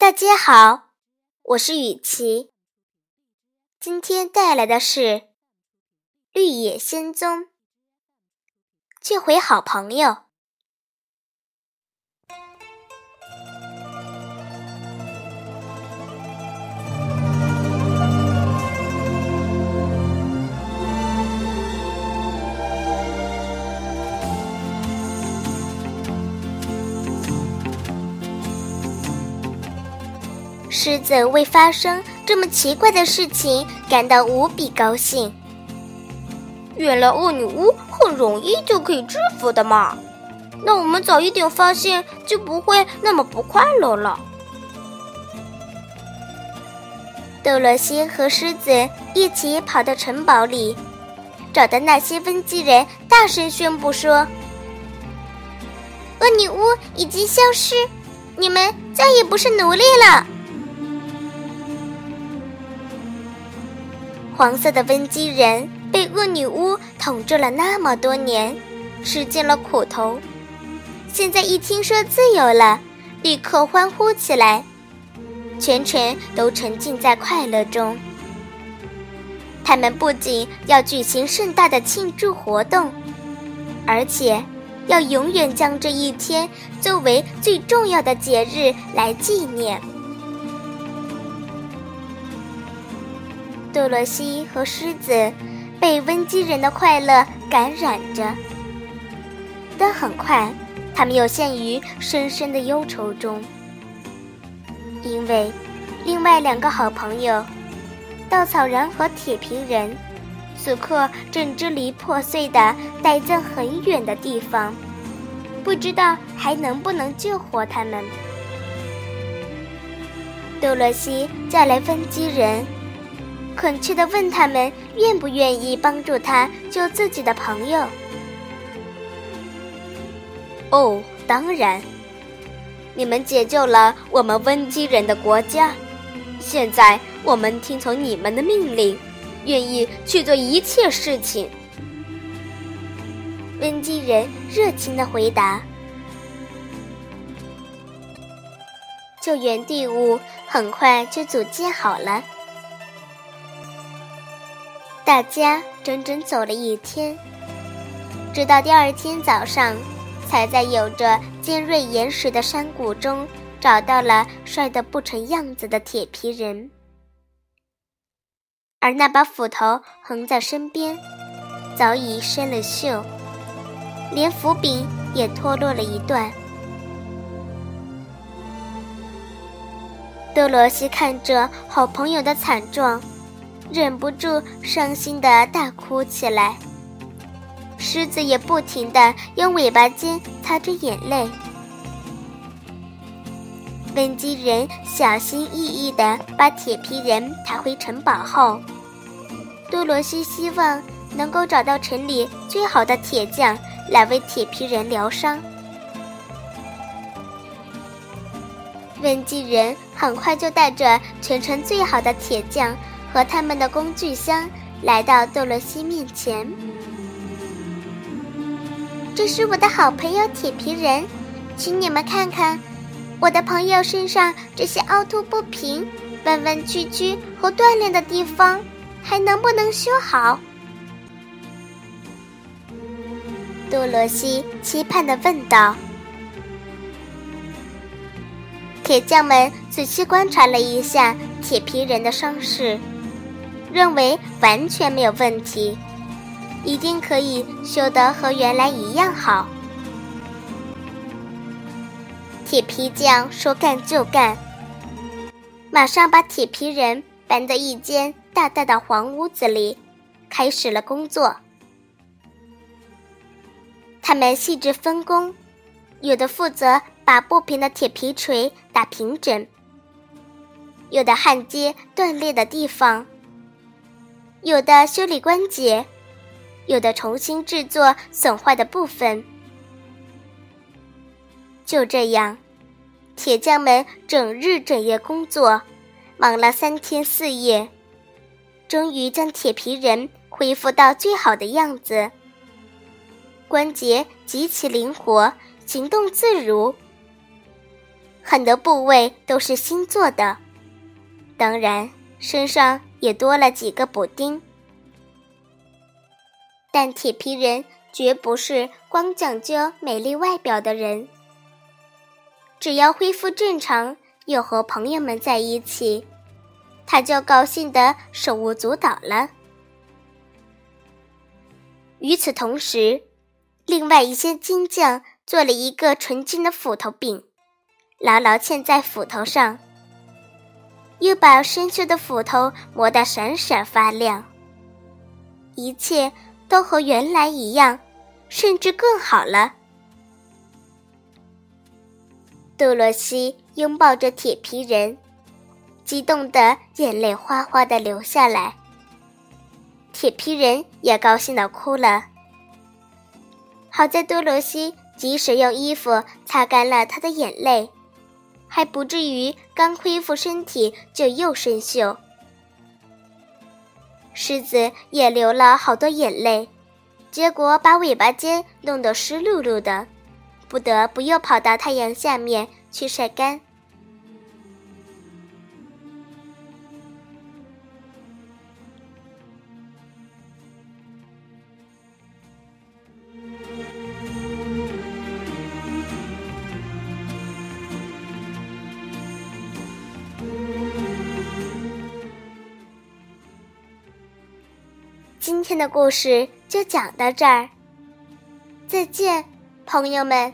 大家好，我是雨琪。今天带来的是《绿野仙踪》，救回好朋友。狮子为发生这么奇怪的事情感到无比高兴。原来恶女巫很容易就可以制服的嘛！那我们早一点发现，就不会那么不快乐了。多萝西和狮子一起跑到城堡里，找到那些温基人，大声宣布说：“恶女巫已经消失，你们再也不是奴隶了。”黄色的温基人被恶女巫统治了那么多年，吃尽了苦头，现在一听说自由了，立刻欢呼起来，全程都沉浸在快乐中。他们不仅要举行盛大的庆祝活动，而且要永远将这一天作为最重要的节日来纪念。杜罗西和狮子被温基人的快乐感染着，但很快，他们又陷于深深的忧愁中，因为另外两个好朋友——稻草人和铁皮人，此刻正支离破碎的待在很远的地方，不知道还能不能救活他们。杜罗西叫来温基人。恳切地问他们愿不愿意帮助他救自己的朋友。哦，当然，你们解救了我们温基人的国家，现在我们听从你们的命令，愿意去做一切事情。温基人热情地回答。救援队伍很快就组建好了。大家整整走了一天，直到第二天早上，才在有着尖锐岩石的山谷中找到了摔得不成样子的铁皮人，而那把斧头横在身边，早已生了锈，连斧柄也脱落了一段。多罗西看着好朋友的惨状。忍不住伤心的大哭起来，狮子也不停的用尾巴尖擦着眼泪。温基人小心翼翼的把铁皮人抬回城堡后，多罗西希望能够找到城里最好的铁匠来为铁皮人疗伤。温基人很快就带着全城最好的铁匠。和他们的工具箱来到多萝西面前。这是我的好朋友铁皮人，请你们看看，我的朋友身上这些凹凸不平、弯弯曲曲和断裂的地方，还能不能修好？多萝西期盼的问道。铁匠们仔细观察了一下铁皮人的伤势。认为完全没有问题，一定可以修得和原来一样好。铁皮匠说干就干，马上把铁皮人搬到一间大大的黄屋子里，开始了工作。他们细致分工，有的负责把不平的铁皮锤打平整，有的焊接断裂的地方。有的修理关节，有的重新制作损坏的部分。就这样，铁匠们整日整夜工作，忙了三天四夜，终于将铁皮人恢复到最好的样子。关节极其灵活，行动自如。很多部位都是新做的，当然身上也多了几个补丁。但铁皮人绝不是光讲究美丽外表的人，只要恢复正常，又和朋友们在一起，他就高兴得手舞足蹈了。与此同时，另外一些金匠做了一个纯金的斧头柄，牢牢嵌在斧头上，又把生锈的斧头磨得闪闪发亮。一切都和原来一样，甚至更好了。多罗西拥抱着铁皮人，激动的眼泪哗哗的流下来。铁皮人也高兴的哭了。好在多罗西及时用衣服擦干了他的眼泪，还不至于刚恢复身体就又生锈。狮子也流了好多眼泪，结果把尾巴尖弄得湿漉漉的，不得不又跑到太阳下面去晒干。今天的故事就讲到这儿，再见，朋友们。